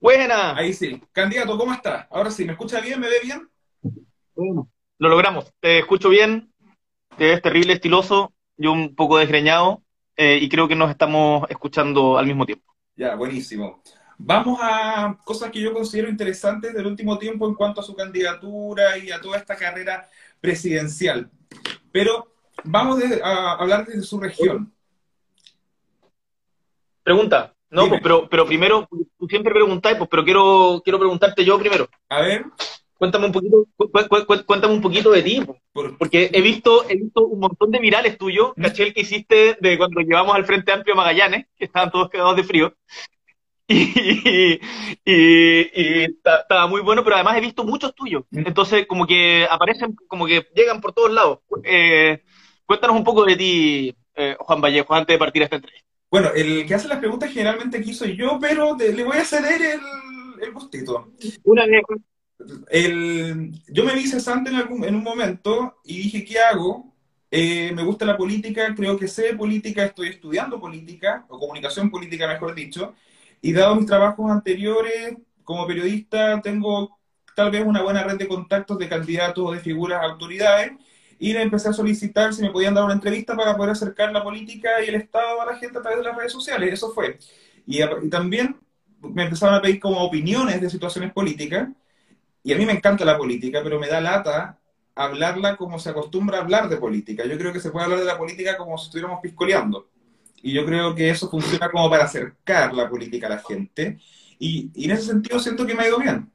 Buena. Ahí sí. Candidato, ¿cómo está? Ahora sí, ¿me escucha bien? ¿Me ve bien? Bueno, lo logramos. Te escucho bien. Te ves terrible, estiloso. Yo un poco desgreñado. eh, y creo que nos estamos escuchando al mismo tiempo. Ya, buenísimo. Vamos a cosas que yo considero interesantes del último tiempo en cuanto a su candidatura y a toda esta carrera presidencial. Pero vamos de- a hablar de su región. Pregunta. No, Dime. pues, pero, pero primero, tú siempre preguntáis, pues, pero quiero, quiero preguntarte yo primero. A ver, Cuéntame un poquito, cu- cu- cu- cuéntame un poquito de ti, pues. por- porque he visto, he visto un montón de virales tuyos, caché el que hiciste de cuando llevamos al Frente Amplio a Magallanes, que estaban todos cagados de frío. Y, y, y ta- estaba muy bueno, pero además he visto muchos tuyos. Entonces, como que aparecen, como que llegan por todos lados. Eh, cuéntanos un poco de ti, eh, Juan Vallejo, antes de partir a esta entrevista. Bueno, el que hace las preguntas generalmente aquí soy yo, pero de- le voy a ceder el, el gustito. Una vez, El, yo me vi cesante en, algún, en un momento y dije, ¿qué hago? Eh, me gusta la política, creo que sé política, estoy estudiando política, o comunicación política, mejor dicho, y dado mis trabajos anteriores como periodista, tengo tal vez una buena red de contactos de candidatos o de figuras autoridades, y le empecé a solicitar si me podían dar una entrevista para poder acercar la política y el Estado a la gente a través de las redes sociales, eso fue. Y, y también me empezaron a pedir como opiniones de situaciones políticas, y a mí me encanta la política, pero me da lata hablarla como se acostumbra a hablar de política. Yo creo que se puede hablar de la política como si estuviéramos piscoleando. Y yo creo que eso funciona como para acercar la política a la gente. Y, y en ese sentido siento que me ha ido bien.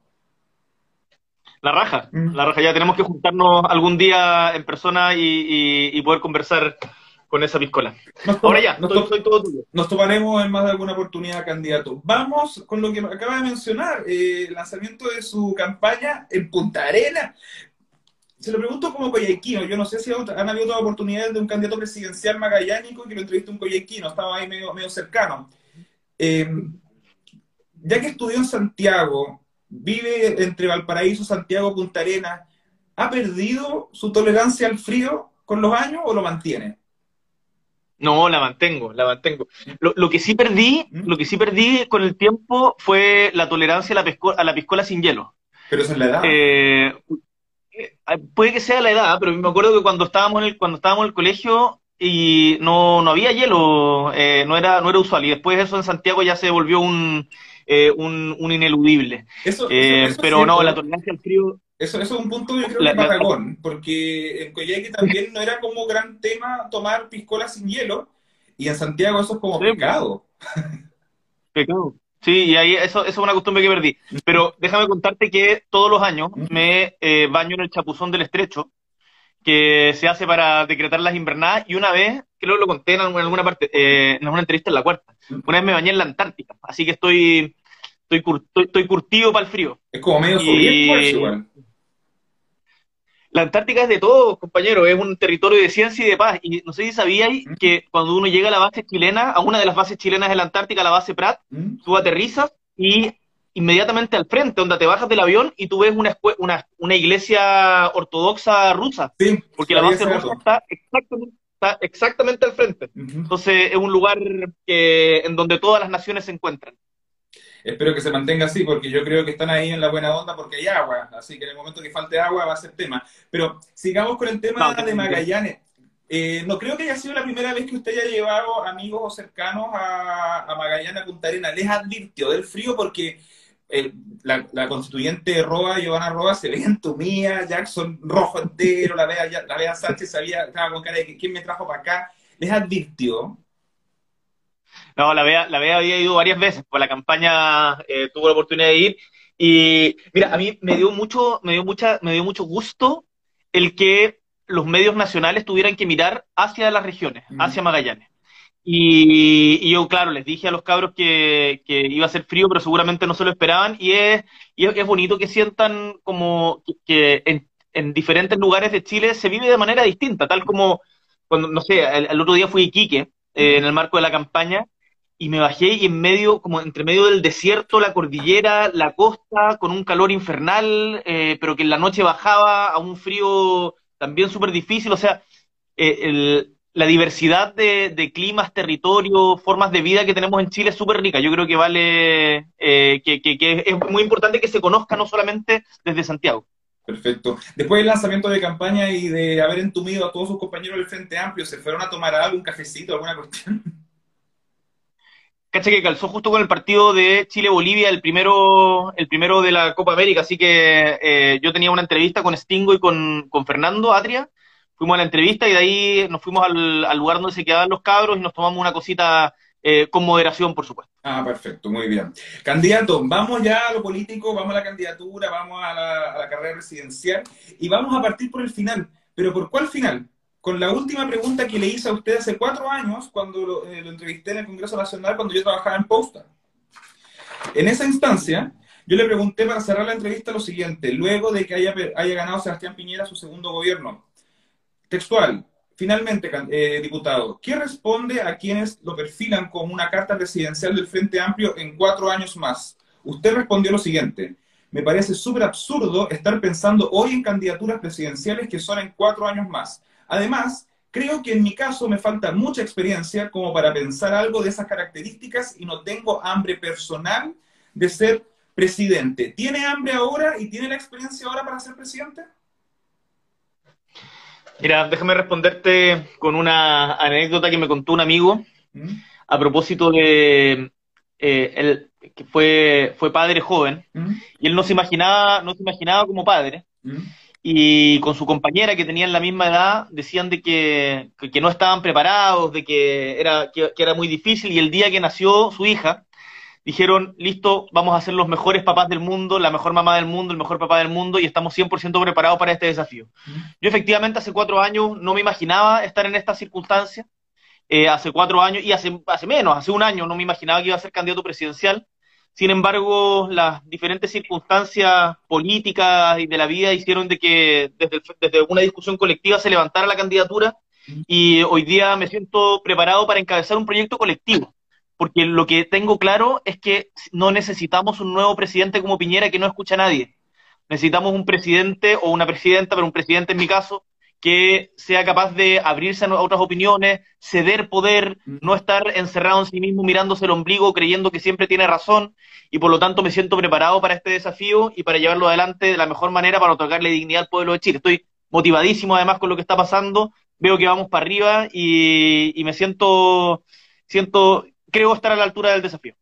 La raja, Mm. la raja, ya tenemos que juntarnos algún día en persona y, y- y poder conversar con esa piscola. Nos, Ahora ya, nos, soy todo tuyo. nos tomaremos en más de alguna oportunidad, candidato. Vamos con lo que acaba de mencionar, eh, el lanzamiento de su campaña en Punta Arena. Se lo pregunto como coyhaiquino, yo no sé si han habido otras oportunidades de un candidato presidencial magallánico que lo entreviste un coyhaiquino, estaba ahí medio, medio cercano. Eh, ya que estudió en Santiago, vive entre Valparaíso, Santiago, Punta Arena, ¿ha perdido su tolerancia al frío con los años o lo mantiene? No, la mantengo, la mantengo. Lo, lo que sí perdí, ¿Mm? lo que sí perdí con el tiempo fue la tolerancia a la, pesco- a la piscola sin hielo. Pero esa es la edad. Eh, eh, puede que sea la edad, pero me acuerdo que cuando estábamos en el, cuando estábamos en el colegio y no, no había hielo, eh, no era, no era usual. Y después eso en Santiago ya se volvió un, eh, un, un ineludible. Eso, Eh, eso- eso es pero no, la tolerancia al frío, Eso, eso es un punto, yo creo La- que la- patagón, porque en Coyhaique también no era como gran tema tomar piscola sin hielo, y en Santiago eso es como Sí. pecado. Pecado. Sí, y ahí eso, eso es una costumbre que perdí. Pero déjame contarte que todos los años me eh, baño en el chapuzón del estrecho, que se hace para decretar las invernadas, y una vez, creo que lo conté en alguna, parte, eh, en una entrevista en la cuarta, una vez me bañé en la Antártica, así que estoy, estoy, cur- estoy, estoy curtido para el frío. Es como medio soviético. La Antártica es de todos, compañero, es un territorio de ciencia y de paz. Y no sé si sabíais que cuando uno llega a la base chilena, a una de las bases chilenas de la Antártica, la base Prat, ¿Mm? tú aterrizas y inmediatamente al frente, donde te bajas del avión y tú ves una, una, una iglesia ortodoxa rusa, Sí, porque la base rusa está exactamente, está exactamente al frente. Entonces es un lugar que, en donde todas las naciones se encuentran. Espero que se mantenga así, porque yo creo que están ahí en la buena onda porque hay agua, así que en el momento que falte agua va a ser tema. Pero sigamos con el tema No, de Magallanes. Eh, no creo que haya sido la primera vez que usted haya llevado amigos o cercanos a, a Magallanes, a Punta Arenas. Les advirtió del frío porque la, la constituyente Roa, Giovanna Roa, se veía entumida, Jackson rojo entero, la Bea, la Bea Sánchez sabía, estaba con cara de que quién me trajo para acá. Les advirtió. No, la Bea, la Bea había ido varias veces, por la campaña eh, tuvo la oportunidad de ir. Y mira, a mí me dio mucho, me dio mucha, me dio mucho gusto el que los medios nacionales tuvieran que mirar hacia las regiones, Mm. hacia Magallanes. Y, y yo, claro, les dije a los cabros que, que iba a ser frío, pero seguramente no se lo esperaban. Y es, y es, es bonito que sientan como que, en, en diferentes lugares de Chile se vive de manera distinta, tal como cuando, no sé, el, el otro día fui a Iquique, eh, en el marco de la campaña, y me bajé y en medio, como entre medio del desierto, la cordillera, la costa, con un calor infernal, eh, pero que en la noche bajaba a un frío también súper difícil, o sea, eh, el, la diversidad de, climas, territorios, formas de vida que tenemos en Chile es súper rica. Yo creo que vale, eh, que, es muy importante que se conozca no solamente desde Santiago. Perfecto. Después del lanzamiento de campaña y de haber entumido a todos sus compañeros del Frente Amplio, ¿se fueron a tomar algo, un cafecito, alguna cuestión? Cacha que calzó justo con el partido de Chile-Bolivia, el primero, el primero de la Copa América, así que eh, yo tenía una entrevista con Stingo y con, con Fernando Atria, fuimos a la entrevista y de ahí nos fuimos al, lugar donde se quedaban los cabros y nos tomamos una cosita eh, con moderación, por supuesto. Ah, perfecto, muy bien. Candidato, vamos ya a lo político, vamos a la candidatura, vamos a la, carrera presidencial y vamos a partir por el final. ¿Pero por cuál final? Con la última pregunta que le hice a usted hace cuatro años, cuando lo, eh, entrevisté en el Congreso Nacional, cuando yo trabajaba en Posta. En esa instancia, yo le pregunté para cerrar la entrevista lo siguiente, luego de que haya, haya ganado Sebastián Piñera su segundo gobierno, Textual. Finalmente, eh, diputado, ¿qué responde a quienes lo perfilan como una carta presidencial del Frente Amplio en cuatro años más? Usted respondió lo siguiente. Me parece súper absurdo estar pensando hoy en candidaturas presidenciales que son en cuatro años más. Además, creo que en mi caso me falta mucha experiencia como para pensar algo de esas características y no tengo hambre personal de ser presidente. ¿Tiene hambre ahora y tiene la experiencia ahora para ser presidente? Mira, déjame responderte con una anécdota que me contó un amigo ¿Mm? a propósito de eh, él, que fue, fue padre joven ¿Mm? y él no se imaginaba, no se imaginaba como padre. ¿Mm? Y con su compañera que tenían la misma edad decían de que, que, no estaban preparados, de que era, que era muy difícil y el día que nació su hija, dijeron, listo, vamos a ser los mejores papás del mundo, la mejor mamá del mundo, el mejor papá del mundo y estamos 100% preparados para este desafío. Yo efectivamente hace cuatro años no me imaginaba estar en esta circunstancia, eh, hace cuatro años y hace, hace menos, hace un año no me imaginaba que iba a ser candidato presidencial. Sin embargo, las diferentes circunstancias políticas y de la vida hicieron de que desde, desde una discusión colectiva se levantara la candidatura y hoy día me siento preparado para encabezar un proyecto colectivo porque lo que tengo claro es que no necesitamos un nuevo presidente como Piñera que no escucha a nadie. Necesitamos un presidente o una presidenta, pero un presidente en mi caso, que sea capaz de abrirse a otras opiniones, ceder poder, mm. no estar encerrado en sí mismo mirándose el ombligo, creyendo que siempre tiene razón, y por lo tanto me siento preparado para este desafío y para llevarlo adelante de la mejor manera para otorgarle dignidad al pueblo de Chile. Estoy motivadísimo además con lo que está pasando, veo que vamos para arriba y, y me siento, siento creo estar a la altura del desafío.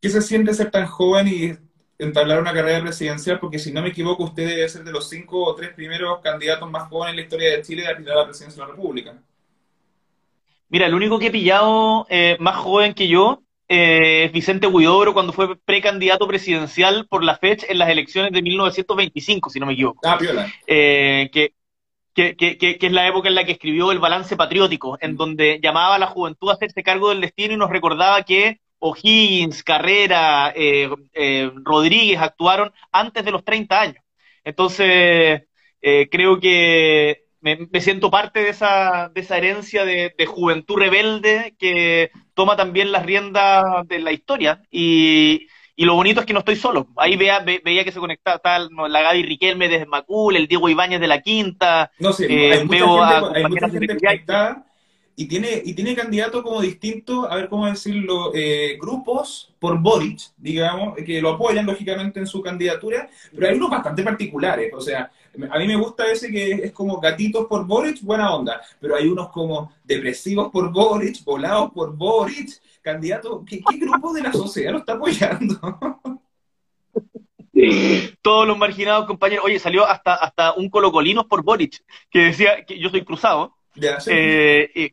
¿Qué se siente ser tan joven y entablar una carrera presidencial? Porque si no me equivoco, usted debe ser de los cinco o tres primeros candidatos más jóvenes en la historia de Chile de aspirar a la presidencia de la República. Mira, el único que he pillado eh, más joven que yo eh, es Vicente Huidobro cuando fue precandidato presidencial por la fecha en las elecciones de 1925, si no me equivoco. Ah, piola. Eh, que que, que, que, es la época en la que escribió el balance patriótico, en mm. donde llamaba a la juventud a hacerse cargo del destino y nos recordaba que O'Higgins, Carrera, eh, eh, Rodríguez actuaron antes de los 30 años. Entonces, eh, creo que me, siento parte de esa, de esa herencia de, de, juventud rebelde que toma también las riendas de la historia y, y lo bonito es que no estoy solo. Ahí veía, veía que se conectaba tal, la Gaby Riquelme desde Macul, el Diego Ibáñez de la Quinta. No sé, eh, hay mucha gente, conectada y tiene, y tiene candidatos como distintos, a ver cómo decirlo, eh, grupos por Boric, digamos, que lo apoyan lógicamente en su candidatura, pero hay unos bastante particulares. O sea, a mí me gusta ese que es como gatitos por Boric, buena onda, pero hay unos como depresivos por Boric, volados por Boric candidato, ¿qué, grupo de la sociedad lo está apoyando? Todos los marginados, compañeros. Oye, salió hasta, hasta un colocolinos por Boric, que decía que yo soy cruzado. Eh,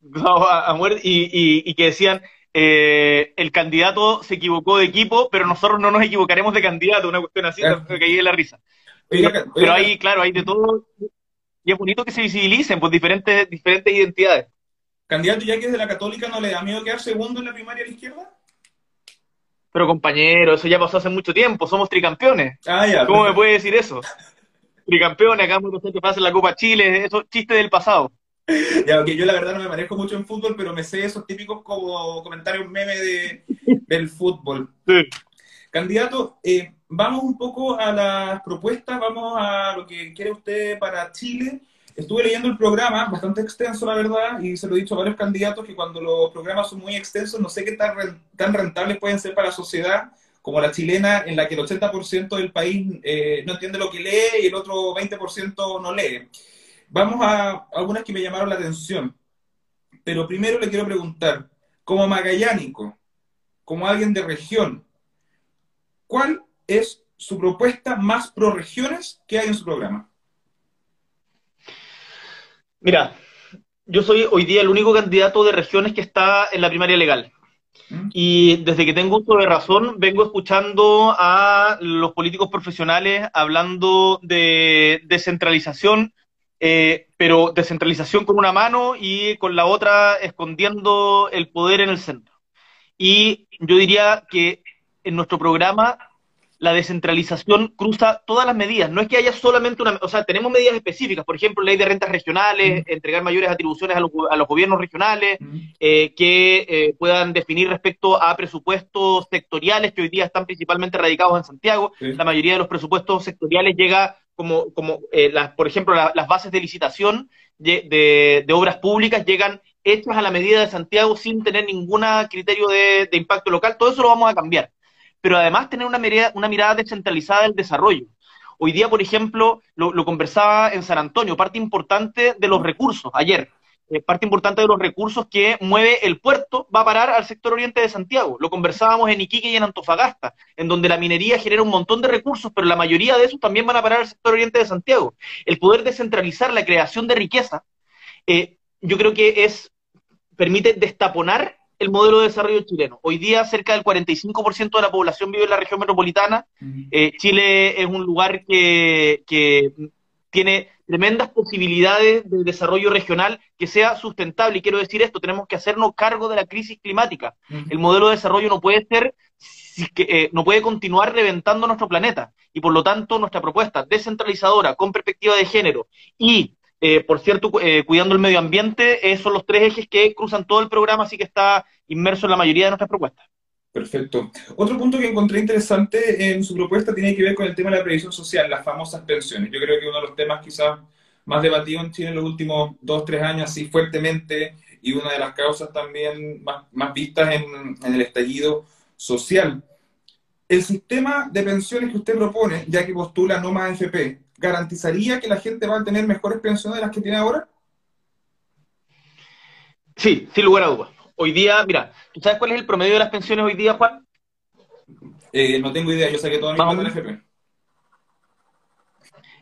cruzado a, muerte, y, que decían, eh, el candidato se equivocó de equipo, pero nosotros no nos equivocaremos de candidato, una cuestión así, que caí de la risa. pero, ahí, claro, hay de todo, y es bonito que se visibilicen por diferentes, diferentes identidades. ¿Candidato ya que es de la Católica no le da miedo quedar segundo en la primaria a la izquierda? Pero compañero, eso ya pasó hace mucho tiempo, somos tricampeones. Ah, ya, ¿Cómo me puede decir eso? Tricampeones, acá que pasa en la Copa Chile, eso chiste del pasado. Ya, aunque yo la verdad no me manejo mucho en fútbol, pero me sé esos típicos como comentarios meme de, del fútbol. Sí. Candidato, eh, vamos un poco a las propuestas, vamos a lo que quiere usted para Chile estuve leyendo el programa, bastante extenso la verdad, y se lo he dicho a varios candidatos que cuando los programas son muy extensos, no sé qué tan, rentables pueden ser para la sociedad como la chilena, en la que el 80% del país eh, no entiende lo que lee y el otro 20% no lee. Vamos a algunas que me llamaron la atención. Pero primero le quiero preguntar, como magallánico, como alguien de región, ¿cuál es su propuesta más pro regiones que hay en su programa? Mira, yo soy hoy día el único candidato de regiones que está en la primaria legal. ¿Mm? Y desde que tengo uso de razón, vengo escuchando a los políticos profesionales hablando de descentralización, eh, pero descentralización con una mano y con la otra escondiendo el poder en el centro. Y yo diría que en nuestro programa la descentralización cruza todas las medidas. No es que haya solamente una, o sea, tenemos medidas específicas, por ejemplo, ley de rentas regionales, entregar mayores atribuciones a los, gobiernos regionales, eh, que eh, puedan definir respecto a presupuestos sectoriales que hoy día están principalmente radicados en Santiago. La mayoría de los presupuestos sectoriales llega como, como eh, las, por ejemplo, las bases de licitación de, obras públicas llegan hechas a la medida de Santiago sin tener ningún criterio de impacto local. Todo eso lo vamos a cambiar pero además tener una mirada, descentralizada del desarrollo. Hoy día, por ejemplo, lo, conversaba en San Antonio, parte importante de los recursos, ayer, eh, parte importante de los recursos que mueve el puerto va a parar al sector oriente de Santiago. Lo conversábamos en Iquique y en Antofagasta, en donde la minería genera un montón de recursos, pero la mayoría de esos también van a parar al sector oriente de Santiago. El poder descentralizar la creación de riqueza, eh, yo creo que es permite destaponar el modelo de desarrollo chileno. Hoy día cerca del 45% de la población vive en la región metropolitana. Eh, Chile es un lugar que, tiene tremendas posibilidades de desarrollo regional que sea sustentable. Y quiero decir esto, tenemos que hacernos cargo de la crisis climática. El modelo de desarrollo no puede ser, eh, no puede continuar reventando nuestro planeta. Y por lo tanto, nuestra propuesta descentralizadora, con perspectiva de género y eh, por cierto, eh, cuidando el medio ambiente, esos son los tres ejes que cruzan todo el programa, así que está inmerso en la mayoría de nuestras propuestas. Perfecto. Otro punto que encontré interesante en su propuesta tiene que ver con el tema de la previsión social, las famosas pensiones. Yo creo que uno de los temas quizás más debatidos en Chile en los últimos dos, tres años, así fuertemente, y una de las causas también más, vistas en, en el estallido social. El sistema de pensiones que usted propone, ya que postula no más FP, garantizaría que la gente va a tener mejores pensiones de las que tiene ahora? Sí, sin lugar a dudas. Hoy día, mira, ¿tú sabes cuál es el promedio de las pensiones hoy día, Juan? Eh, no tengo idea, yo sé que todo mi el FP.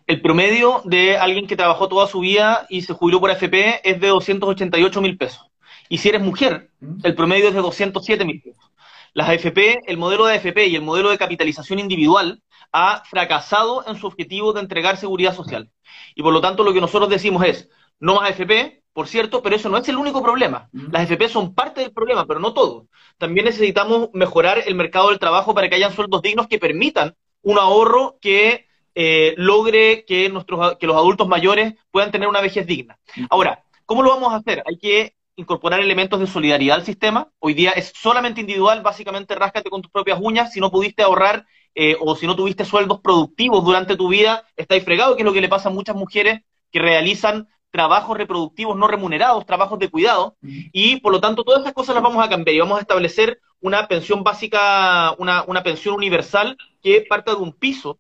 El promedio de alguien que trabajó toda su vida y se jubiló por AFP es de 288 mil pesos. Y si eres mujer, ¿Mm? el promedio es de 207 mil pesos. Las AFP, el modelo de AFP y el modelo de capitalización individual ha fracasado en su objetivo de entregar seguridad social. Y por lo tanto lo que nosotros decimos es, no más AFP, por cierto, pero eso no es el único problema. Las AFP son parte del problema, pero no todo. También necesitamos mejorar el mercado del trabajo para que hayan sueldos dignos que permitan un ahorro que eh, logre que, nuestros, que los adultos mayores puedan tener una vejez digna. Ahora, ¿cómo lo vamos a hacer? Hay que incorporar elementos de solidaridad al sistema. Hoy día es solamente individual, básicamente ráscate con tus propias uñas. Si no pudiste ahorrar eh, o si no tuviste sueldos productivos durante tu vida, estáis fregado, que es lo que le pasa a muchas mujeres que realizan trabajos reproductivos no remunerados, trabajos de cuidado, y por lo tanto todas esas cosas las vamos a cambiar y vamos a establecer una pensión básica, una, una pensión universal que parta de un piso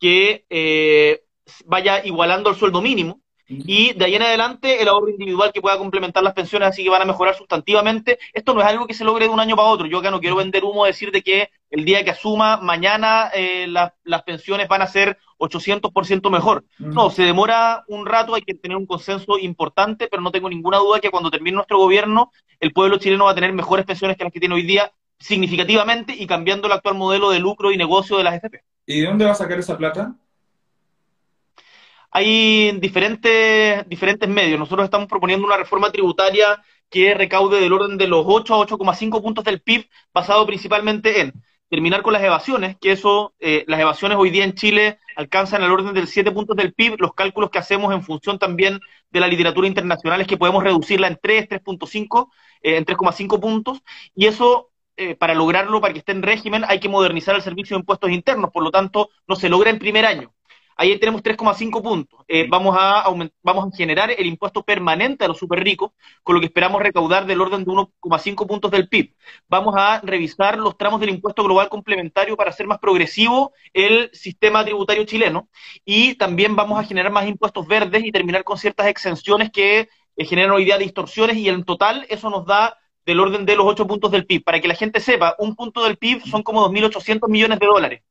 que eh, vaya igualando el sueldo mínimo, y de ahí en adelante el ahorro individual que pueda complementar las pensiones, así que van a mejorar sustantivamente. Esto no es algo que se logre de un año para otro. Yo acá no quiero vender humo, decir de que el día que asuma mañana eh, las pensiones van a ser 800% mejor. No, se demora un rato, hay que tener un consenso importante, pero no tengo ninguna duda que cuando termine nuestro gobierno, el pueblo chileno va a tener mejores pensiones que las que tiene hoy día, significativamente y cambiando el actual modelo de lucro y negocio de las FP. ¿Y de dónde va a sacar esa plata? Hay diferentes, diferentes medios. Nosotros estamos proponiendo una reforma tributaria que recaude del orden de los 8 a 8,5 puntos del PIB, basado principalmente en terminar con las evasiones, que eso, eh, las evasiones hoy día en Chile alcanzan el orden del 7 puntos del PIB, los cálculos que hacemos en función también de la literatura internacional es que podemos reducirla en 3, 3.5, eh, en 3,5 puntos, y eso, eh, para lograrlo, para que esté en régimen, hay que modernizar el servicio de impuestos internos, por lo tanto, no se logra en primer año ahí tenemos 3,5 puntos. Eh, vamos, a vamos a generar el impuesto permanente a los super ricos, con lo que esperamos recaudar del orden de 1,5 puntos del PIB. Vamos a revisar los tramos del impuesto global complementario para hacer más progresivo el sistema tributario chileno. Y también vamos a generar más impuestos verdes y terminar con ciertas exenciones que eh, generan hoy día distorsiones y en total eso nos da del orden de los 8 puntos del PIB. Para que la gente sepa, un punto del PIB son como 2.800 millones de dólares.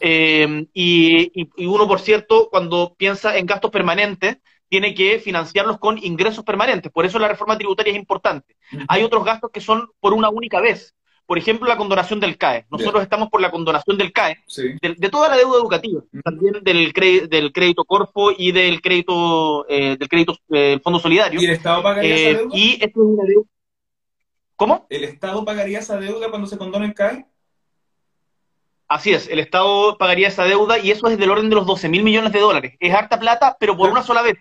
Eh, y, uno, por cierto, cuando piensa en gastos permanentes, tiene que financiarlos con ingresos permanentes. Por eso la reforma tributaria es importante. Hay otros gastos que son por una única vez. Por ejemplo, la condonación del CAE. Nosotros estamos por la condonación del CAE, de, toda la deuda educativa, también del, del crédito Corfo y del crédito eh, del crédito eh, Fondo Solidario. ¿Y el Estado pagaría esa deuda? Y esto es una deuda. ¿Cómo? ¿El Estado pagaría esa deuda cuando se condona el CAE? Así es, el Estado pagaría esa deuda y eso es del orden de los 12 mil millones de dólares. Es harta plata, pero por una sola vez.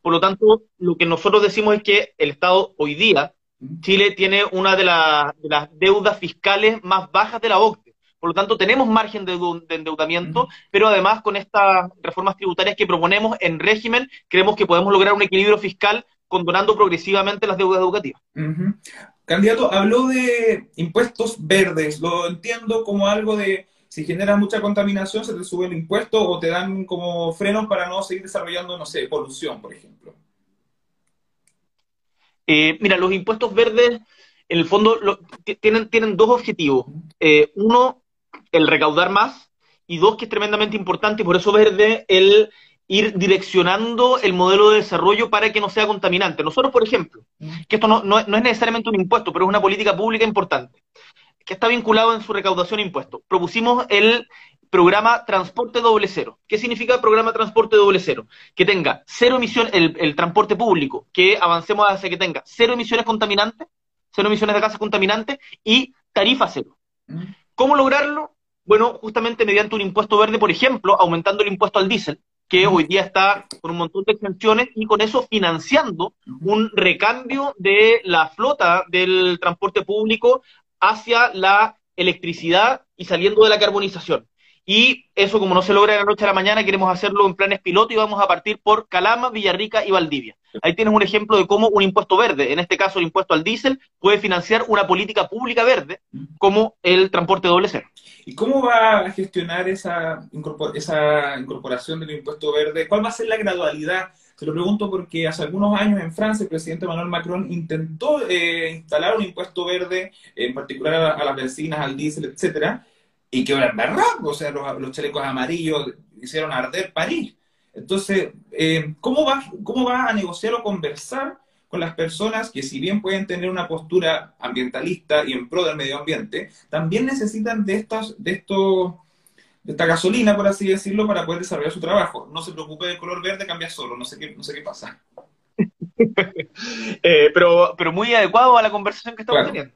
Por lo tanto, lo que nosotros decimos es que el Estado hoy día, Chile tiene una de, las deudas fiscales más bajas de la OCDE. Por lo tanto, tenemos margen de, endeudamiento, pero además con estas reformas tributarias que proponemos en régimen, creemos que podemos lograr un equilibrio fiscal condonando progresivamente las deudas educativas. Candidato, habló de impuestos verdes. Lo entiendo como algo de si generas mucha contaminación, se te sube el impuesto o te dan como frenos para no seguir desarrollando, no sé, polución, por ejemplo. Eh, mira, los impuestos verdes, en el fondo, tienen, tienen dos objetivos. Eh, uno, el recaudar más, y dos, que es tremendamente importante, y por eso verde, el ir direccionando el modelo de desarrollo para que no sea contaminante. Nosotros, por ejemplo, que esto no, no es necesariamente un impuesto, pero es una política pública importante que está vinculado en su recaudación impuestos. Propusimos el programa Transporte Doble Cero. ¿Qué significa el programa Transporte Doble Cero? Que tenga cero emisión, el, transporte público, que avancemos hacia que tenga cero emisiones contaminantes, cero emisiones de gases contaminantes y tarifa cero. Mm. ¿Cómo lograrlo? Bueno, justamente mediante un impuesto verde, por ejemplo, aumentando el impuesto al diésel, que mm. hoy día está con un montón de exenciones y con eso financiando un recambio de la flota del transporte público hacia la electricidad y saliendo de la carbonización. Y eso, como no se logra de la noche a la mañana, queremos hacerlo en planes piloto y vamos a partir por Calama, Villarrica y Valdivia. Ahí tienes un ejemplo de cómo un impuesto verde, en este caso el impuesto al diésel, puede financiar una política pública verde como el transporte doble cero. ¿Y cómo va a gestionar esa, esa incorporación del impuesto verde? ¿Cuál va a ser la gradualidad? Se lo pregunto porque hace algunos años en Francia el presidente Emmanuel Macron intentó eh, instalar un impuesto verde, en particular a, las bencinas, al diésel, etcétera, y que ahora o sea, los, chalecos amarillos hicieron arder París. Entonces, eh, ¿cómo, va, ¿cómo va a negociar o conversar con las personas que si bien pueden tener una postura ambientalista y en pro del medio ambiente, también necesitan de estos, de estos esta gasolina, por así decirlo, para poder desarrollar su trabajo. No se preocupe del color verde, cambia solo, no sé qué, no sé qué pasa. Eh, pero, pero muy adecuado a la conversación que estamos teniendo.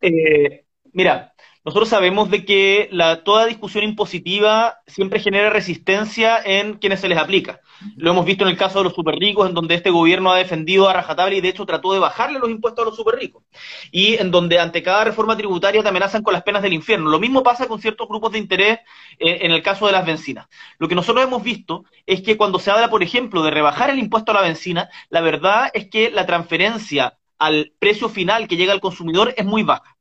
Eh, mira, nosotros sabemos de que la, toda discusión impositiva siempre genera resistencia en quienes se les aplica. Lo hemos visto en el caso de los superricos, en donde este gobierno ha defendido a rajatabla y de hecho trató de bajarle los impuestos a los superricos. Y en donde ante cada reforma tributaria te amenazan con las penas del infierno. Lo mismo pasa con ciertos grupos de interés eh, en el caso de las bencinas. Lo que nosotros hemos visto es que cuando se habla, por ejemplo, de rebajar el impuesto a la benzina, la verdad es que la transferencia al precio final que llega al consumidor es muy baja.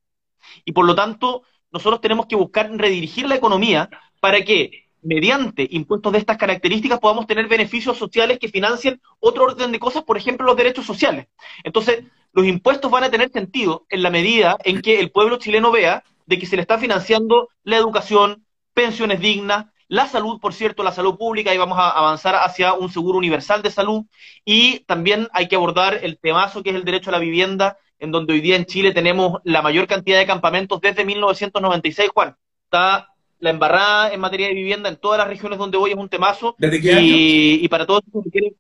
Y por lo tanto, nosotros tenemos que buscar redirigir la economía para que mediante impuestos de estas características podamos tener beneficios sociales que financien otro orden de cosas, por ejemplo, los derechos sociales. Entonces, los impuestos van a tener sentido en la medida en que el pueblo chileno vea de que se le está financiando la educación, pensiones dignas, la salud, por cierto, la salud pública, y vamos a avanzar hacia un seguro universal de salud, y también hay que abordar el temazo que es el derecho a la vivienda en donde hoy día en Chile tenemos la mayor cantidad de campamentos desde 1996, Juan. Está la embarrada en materia de vivienda en todas las regiones donde voy es un temazo. ¿Desde qué año? Y para todos los que quieren...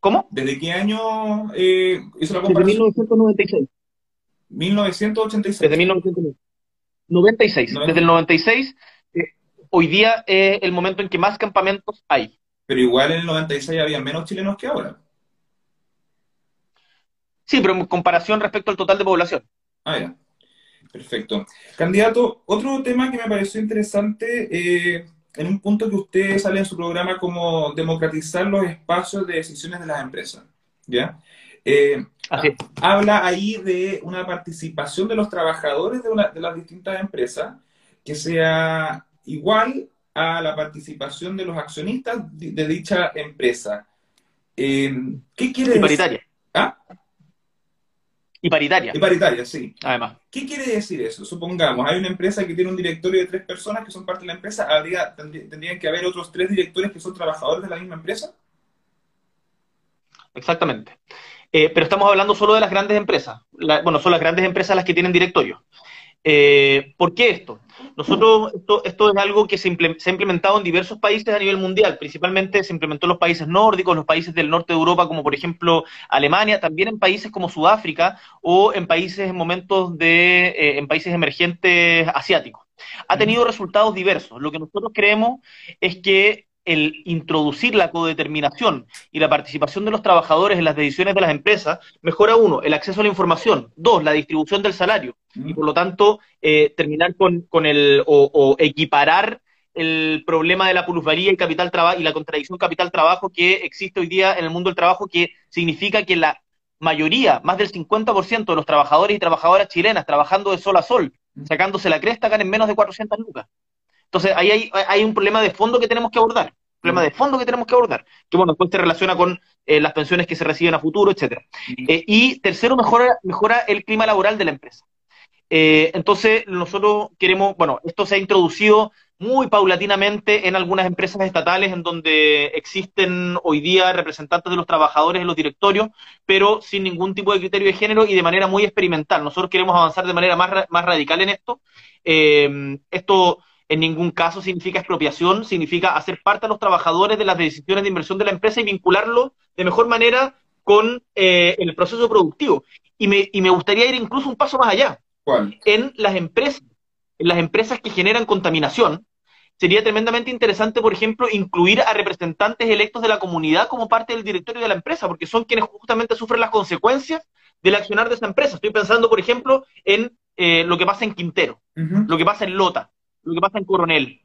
¿Cómo? ¿Desde qué año eh, hizo la comparación? Desde 1996. 1986. Desde 1996. Desde el 96, eh, hoy día es el momento en que más campamentos hay. Pero igual en el 96 había menos chilenos que ahora. Sí, pero en comparación respecto al total de población. Ah, ya. Perfecto. Candidato, otro tema que me pareció interesante, eh, en un punto que usted sale en su programa como democratizar los espacios de decisiones de las empresas. ¿Ya? Eh, habla ahí de una participación de los trabajadores de, de, las distintas empresas que sea igual a la participación de los accionistas de, dicha empresa. Eh, ¿Qué quiere decir? Paritaria. ¿Ah? Y paritaria. Y paritaria, sí. Además. ¿Qué quiere decir eso? Supongamos, hay una empresa que tiene un directorio de tres personas que son parte de la empresa, habría, tendrían que haber otros tres directores que son trabajadores de la misma empresa. Exactamente. Eh, pero estamos hablando solo de las grandes empresas. bueno, son las grandes empresas las que tienen directorio. Eh, ¿Por qué esto? Nosotros, esto, es algo que se, ha implementado en diversos países a nivel mundial, principalmente se implementó en los países nórdicos, los países del norte de Europa, como por ejemplo Alemania, también en países como Sudáfrica o en países en momentos de, eh, en países emergentes asiáticos. Ha tenido resultados diversos. Lo que nosotros creemos es que el introducir la codeterminación y la participación de los trabajadores en las decisiones de las empresas mejora, uno, el acceso a la información, dos, la distribución del salario, y por lo tanto eh, terminar con, el, o, equiparar el problema de la plusvalía y capital trabajo y la contradicción capital-trabajo que existe hoy día en el mundo del trabajo, que significa que la mayoría, más del 50% de los trabajadores y trabajadoras chilenas trabajando de sol a sol, sacándose la cresta, ganan menos de 400 lucas. Entonces, ahí hay, un problema de fondo que tenemos que abordar. Un problema de fondo que tenemos que abordar. Que, bueno, después se relaciona con eh, las pensiones que se reciben a futuro, etcétera. Eh, y tercero, mejora, mejora el clima laboral de la empresa. Eh, entonces, nosotros queremos, bueno, esto se ha introducido muy paulatinamente en algunas empresas estatales en donde existen hoy día representantes de los trabajadores en los directorios, pero sin ningún tipo de criterio de género y de manera muy experimental. Nosotros queremos avanzar de manera más, más radical en esto. esto en ningún caso significa expropiación, significa hacer parte a los trabajadores de las decisiones de inversión de la empresa y vincularlo de mejor manera con eh, el proceso productivo. Y me, y me gustaría ir incluso un paso más allá. ¿Cuál? En las empresas, en las empresas que generan contaminación, sería tremendamente interesante, por ejemplo, incluir a representantes electos de la comunidad como parte del directorio de la empresa, porque son quienes justamente sufren las consecuencias del accionar de esa empresa. Estoy pensando, por ejemplo, en eh, lo que pasa en Quintero, lo que pasa en Lota, lo que pasa en Coronel.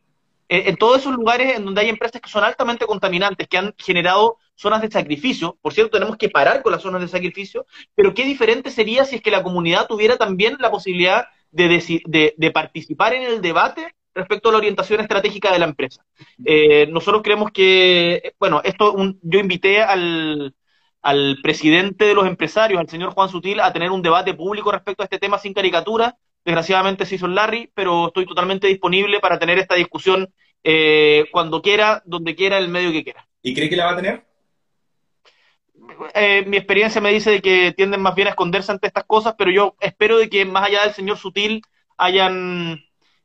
Eh, en todos esos lugares en donde hay empresas que son altamente contaminantes, que han generado zonas de sacrificio, por cierto, tenemos que parar con las zonas de sacrificio, pero qué diferente sería si es que la comunidad tuviera también la posibilidad de, de, participar en el debate respecto a la orientación estratégica de la empresa. Eh, nosotros creemos que, bueno, esto yo invité al, al presidente de los empresarios, al señor Juan Sutil, a tener un debate público respecto a este tema sin caricatura, Desgraciadamente se hizo el Larry, pero estoy totalmente disponible para tener esta discusión eh, cuando quiera, donde quiera, el medio que quiera. ¿Y cree que la va a tener? Eh, mi experiencia me dice de que tienden más bien a esconderse ante estas cosas, pero yo espero de que más allá del señor Sutil hayan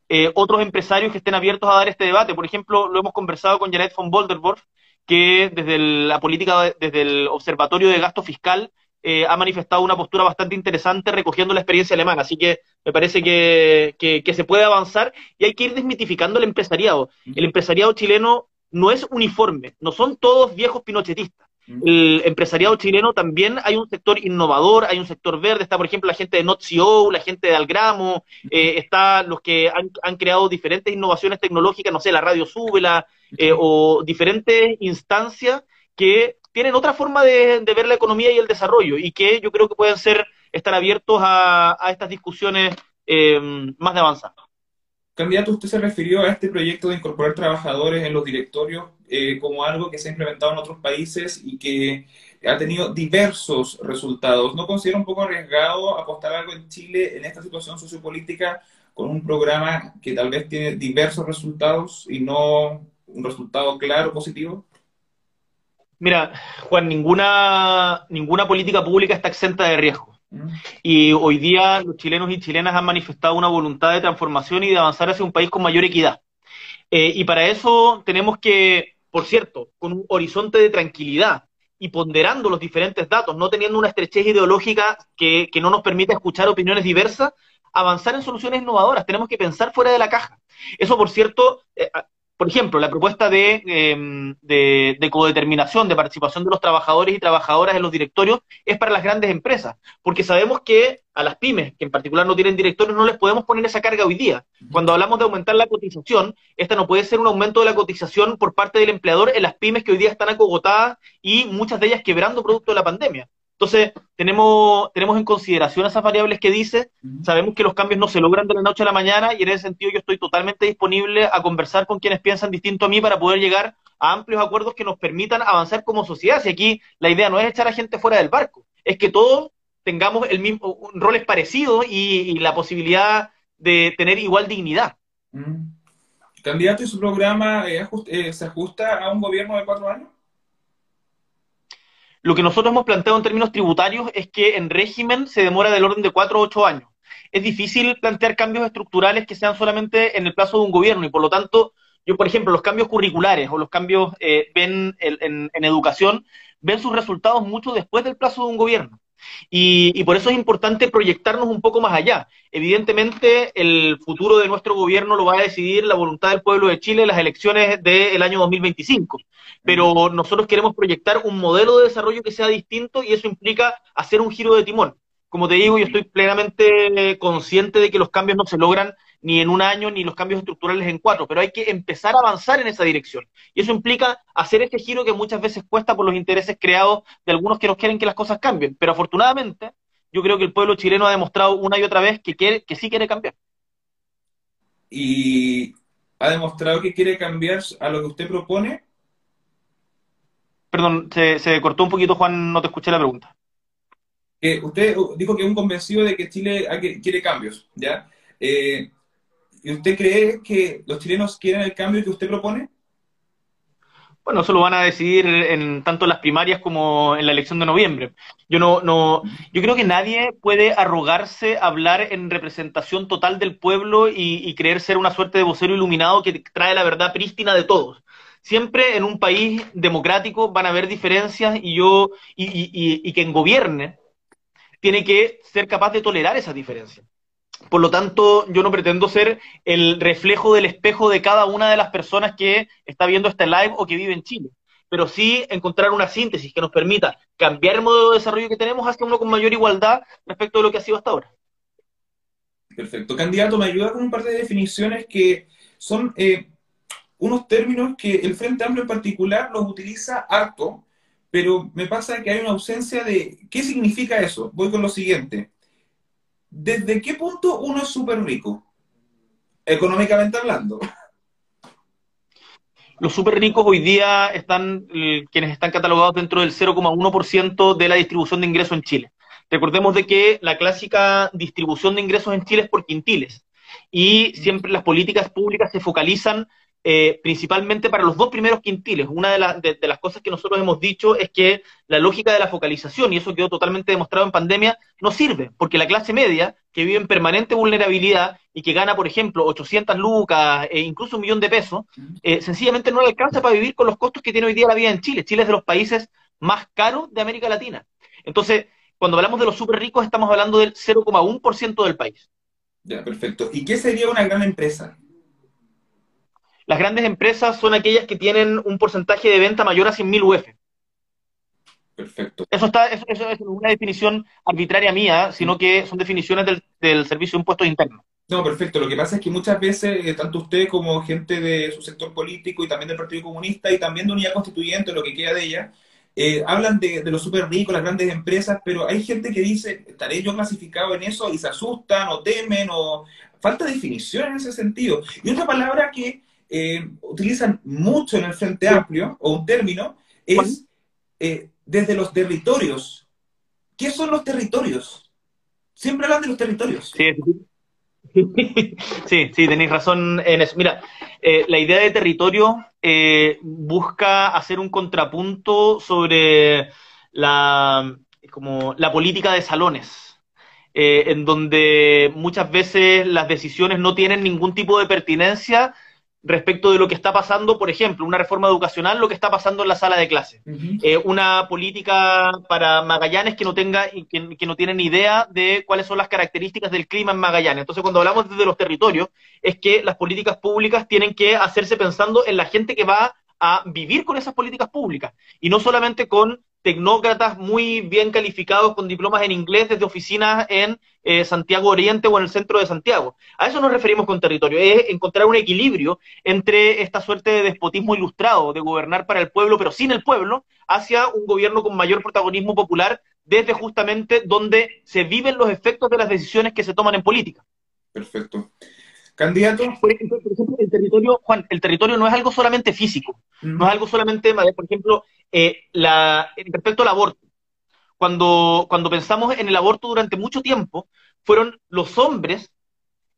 eh, otros empresarios que estén abiertos a dar este debate. Por ejemplo, lo hemos conversado con Janet von Bolderborf, que desde la política, desde el Observatorio de Gasto Fiscal, eh, ha manifestado una postura bastante interesante recogiendo la experiencia alemana. Así que me parece que, se puede avanzar y hay que ir desmitificando el empresariado. El empresariado chileno no es uniforme, no son todos viejos pinochetistas. El empresariado chileno también hay un sector innovador, hay un sector verde, está por ejemplo la gente de NotCO, la gente de Algramo, eh, está los que han, creado diferentes innovaciones tecnológicas, no sé, la radio Súbela, eh, o diferentes instancias que tienen otra forma de, ver la economía y el desarrollo y que yo creo que pueden ser estar abiertos a, estas discusiones eh, más de avanzada. Candidato, usted se refirió a este proyecto de incorporar trabajadores en los directorios eh, como algo que se ha implementado en otros países y que ha tenido diversos resultados. ¿No considera un poco arriesgado apostar algo en Chile en esta situación sociopolítica con un programa que tal vez tiene diversos resultados y no un resultado claro, positivo? Mira, Juan, ninguna, ninguna política pública está exenta de riesgo. Y hoy día los chilenos y chilenas han manifestado una voluntad de transformación y de avanzar hacia un país con mayor equidad. Eh, y para eso tenemos que, por cierto, con un horizonte de tranquilidad y ponderando los diferentes datos, no teniendo una estrechez ideológica que, no nos permita escuchar opiniones diversas, avanzar en soluciones innovadoras. Tenemos que pensar fuera de la caja. Eso, por cierto, eh, por ejemplo, la propuesta de, em, de, de, codeterminación, de participación de los trabajadores y trabajadoras en los directorios es para las grandes empresas, porque sabemos que a las pymes, que en particular no tienen directorios, no les podemos poner esa carga hoy día. Cuando hablamos de aumentar la cotización, esta no puede ser un aumento de la cotización por parte del empleador en las pymes que hoy día están acogotadas y muchas de ellas quebrando producto de la pandemia. Entonces, tenemos, tenemos en consideración esas variables que dice, sabemos que los cambios no se logran de la noche a la mañana y en ese sentido yo estoy totalmente disponible a conversar con quienes piensan distinto a mí para poder llegar a amplios acuerdos que nos permitan avanzar como sociedad. Si aquí la idea no es echar a gente fuera del barco, es que todos tengamos el mismo roles parecidos y, y la posibilidad de tener igual dignidad. ¿Candidato y su programa eh, eh, se ajusta a un gobierno de cuatro años? Lo que nosotros hemos planteado en términos tributarios es que en régimen se demora del orden de cuatro o ocho años. Es difícil plantear cambios estructurales que sean solamente en el plazo de un gobierno y por lo tanto, yo por ejemplo, los cambios curriculares o los cambios eh, en educación ven sus resultados mucho después del plazo de un gobierno. Y, por eso es importante proyectarnos un poco más allá. Evidentemente, el futuro de nuestro gobierno lo va a decidir la voluntad del pueblo de Chile en las elecciones del año 2025. Pero nosotros queremos proyectar un modelo de desarrollo que sea distinto y eso implica hacer un giro de timón. Como te digo, yo estoy plenamente consciente de que los cambios no se logran ni en un año, ni los cambios estructurales en cuatro, pero hay que empezar a avanzar en esa dirección. Y eso implica hacer este giro que muchas veces cuesta por los intereses creados de algunos que nos quieren que las cosas cambien. Pero afortunadamente, yo creo que el pueblo chileno ha demostrado una y otra vez que, quiere, que sí quiere cambiar. ¿Y ha demostrado que quiere cambiar a lo que usted propone? Perdón, se, se cortó un poquito, Juan, no te escuché la pregunta. Que usted dijo que es un convencido de que Chile quiere cambios, ¿ya? Eh, ¿Y usted cree que los chilenos quieren el cambio que usted propone? Bueno, eso lo van a decidir en tanto las primarias como en la elección de noviembre. Yo no, no, yo creo que nadie puede arrogarse hablar en representación total del pueblo y, creer ser una suerte de vocero iluminado que trae la verdad prístina de todos. Siempre en un país democrático van a haber diferencias y yo, y, y, y quien gobierne tiene que ser capaz de tolerar esas diferencias. Por lo tanto, yo no pretendo ser el reflejo del espejo de cada una de las personas que está viendo este live o que vive en Chile, pero sí encontrar una síntesis que nos permita cambiar el modelo de desarrollo que tenemos hacia uno con mayor igualdad respecto de lo que ha sido hasta ahora. Perfecto. Candidato, me ayuda con un par de definiciones que son eh, unos términos que el Frente Amplio en particular los utiliza harto, pero me pasa que hay una ausencia de... ¿Qué significa eso? Voy con lo siguiente ¿desde qué punto uno es súper rico? Económicamente hablando. Los súper ricos hoy día están, eh, quienes están catalogados dentro del 0,1% de la distribución de ingresos en Chile. Recordemos de que la clásica distribución de ingresos en Chile es por quintiles y siempre las políticas públicas se focalizan eh, principalmente para los dos primeros quintiles. Una de, las cosas que nosotros hemos dicho es que la lógica de la focalización, y eso quedó totalmente demostrado en pandemia, no sirve, porque la clase media, que vive en permanente vulnerabilidad y que gana, por ejemplo, 800 lucas e incluso un millón de pesos, eh, sencillamente no le alcanza para vivir con los costos que tiene hoy día la vida en Chile. Chile es de los países más caros de América Latina. Entonces, cuando hablamos de los súper ricos, estamos hablando del 0,1% del país. Ya, perfecto. ¿Y qué sería una gran empresa? Las grandes empresas son aquellas que tienen un porcentaje de venta mayor a 100.000 UF. Perfecto. Eso, está, eso, es una definición arbitraria mía, sino que son definiciones del, Servicio de Impuestos Internos. No, perfecto. Lo que pasa es que muchas veces, eh, tanto usted como gente de su sector político y también del Partido Comunista y también de Unidad Constituyente, lo que queda de ella, eh, hablan de, de los súper ricos, las grandes empresas, pero hay gente que dice, ¿estaré yo clasificado en eso? Y se asustan o temen o falta definición en ese sentido. Y otra palabra que eh, utilizan mucho en el Frente Amplio, o un término, es eh, desde los territorios. ¿Qué son los territorios? Siempre hablan de los territorios. Sí, sí, sí tenéis razón en eso. Mira, eh, la idea de territorio busca hacer un contrapunto sobre la, como la política de salones. en donde muchas veces las decisiones no tienen ningún tipo de pertinencia respecto de lo que está pasando, por ejemplo, una reforma educacional, lo que está pasando en la sala de clase. Eh, una política para Magallanes que no tenga, que, que no tienen idea de cuáles son las características del clima en Magallanes. Entonces, cuando hablamos desde los territorios, es que las políticas públicas tienen que hacerse pensando en la gente que va a vivir con esas políticas públicas y no solamente con tecnócratas muy bien calificados con diplomas en inglés desde oficinas en eh, Santiago Oriente o en el centro de Santiago. A eso nos referimos con territorio, es encontrar un equilibrio entre esta suerte de despotismo ilustrado, de gobernar para el pueblo, pero sin el pueblo, hacia un gobierno con mayor protagonismo popular desde justamente donde se viven los efectos de las decisiones que se toman en política. Perfecto. Candidato. Por ejemplo, el territorio, Juan, el territorio no es algo solamente físico, no es algo solamente, por ejemplo, eh, la, respecto al aborto. Cuando, cuando pensamos en el aborto durante mucho tiempo, fueron los hombres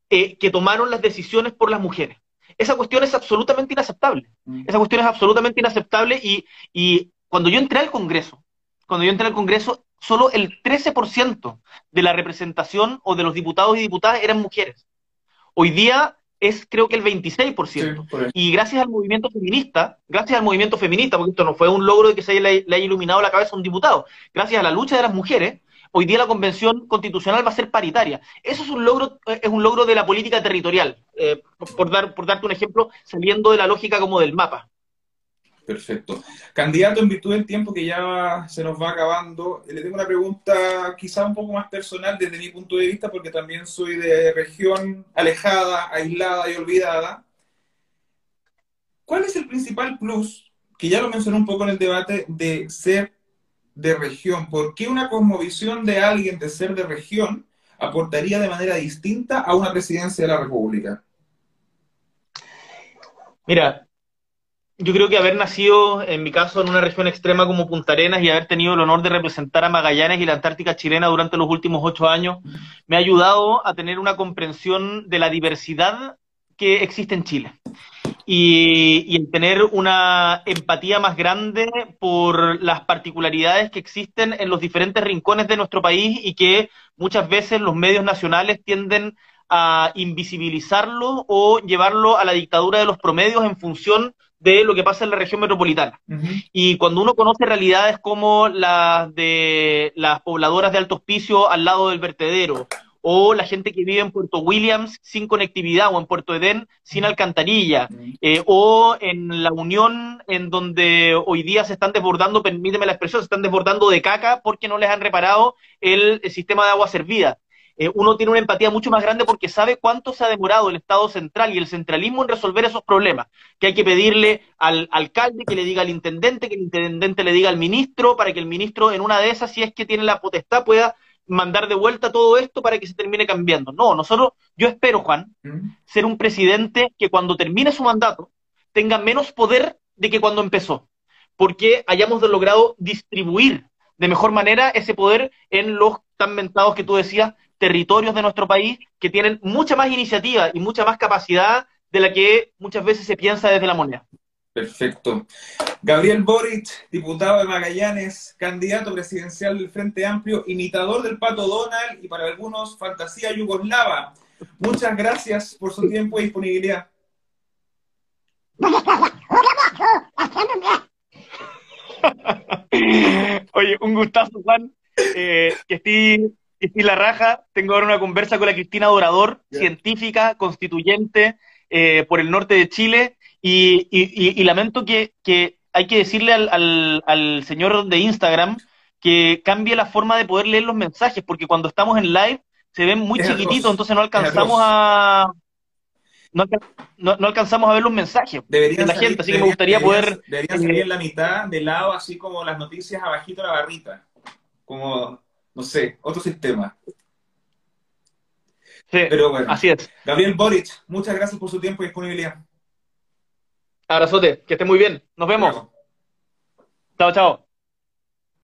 eh, que tomaron las decisiones por las mujeres. Esa cuestión es absolutamente inaceptable. Esa cuestión es absolutamente inaceptable y, y cuando yo entré al Congreso, cuando yo entré al Congreso, solo el 13% de la representación o de los diputados y diputadas eran mujeres. Hoy día es creo que el 26%. y gracias al movimiento feminista, gracias al movimiento feminista, porque esto no fue un logro de que se le, haya iluminado la cabeza a un diputado, gracias a la lucha de las mujeres, hoy día la convención constitucional va a ser paritaria. Eso es un logro, eh, es un logro de la política territorial, eh, por, dar, por darte un ejemplo, saliendo de la lógica como del mapa. Perfecto. Candidato, en virtud del tiempo que ya se nos va acabando, le tengo una pregunta quizá un poco más personal desde mi punto de vista, porque también soy de región alejada, aislada y olvidada. ¿Cuál es el principal plus, que ya lo mencioné un poco en el debate, de ser de región? ¿Por qué una cosmovisión de alguien de ser de región aportaría de manera distinta a una presidencia de la República? Mira, yo creo que haber nacido, en mi caso, en una región extrema como Punta Arenas y haber tenido el honor de representar a Magallanes y la Antártica chilena durante los últimos ocho años, me ha ayudado a tener una comprensión de la diversidad que existe en Chile. Y, y en tener una empatía más grande por las particularidades que existen en los diferentes rincones de nuestro país y que muchas veces los medios nacionales tienden a invisibilizarlo o llevarlo a la dictadura de los promedios en función de lo que pasa en la región metropolitana. Y cuando uno conoce realidades como las de las pobladoras de Alto Hospicio al lado del vertedero, o la gente que vive en Puerto Williams sin conectividad, o en Puerto Edén sin alcantarilla, eh, o en La Unión, en donde hoy día se están desbordando, permíteme la expresión, se están desbordando de caca porque no les han reparado el sistema de agua servida. Eh, uno tiene una empatía mucho más grande porque sabe cuánto se ha demorado el Estado central y el centralismo en resolver esos problemas, que hay que pedirle al alcalde que le diga al intendente, que el intendente le diga al ministro, para que el ministro en una de esas, si es que tiene la potestad, pueda mandar de vuelta todo esto para que se termine cambiando. No, nosotros, yo espero, Juan, ser un presidente que cuando termine su mandato tenga menos poder de que cuando empezó, porque hayamos logrado distribuir de mejor manera ese poder en los tan mentados que tú decías, territorios de nuestro país que tienen mucha más iniciativa y mucha más capacidad de la que muchas veces se piensa desde la moneda. Perfecto. Gabriel Boric, diputado de Magallanes, candidato presidencial del Frente Amplio, imitador del Pato Donald y para algunos fantasía yugoslava. Muchas gracias por su tiempo y disponibilidad. Oye, un gustazo, Juan. Eh, que estoy y la raja. Tengo ahora una conversa con la Cristina Dorador, científica, constituyente eh, por el norte de Chile. Y, lamento que, hay que decirle al, señor de Instagram que cambie la forma de poder leer los mensajes, porque cuando estamos en live se ven muy chiquititos, entonces no alcanzamos a. No, alcanzamos a ver los mensajes de la gente, así que me gustaría poder. Deberían salir en la mitad, de lado, así como las noticias abajito de la barrita. Como no sé, otro sistema. Sí, Pero bueno, así es. Gabriel Boric, muchas gracias por su tiempo y disponibilidad. Abrazote, que esté muy bien. Nos vemos. Chao, chao.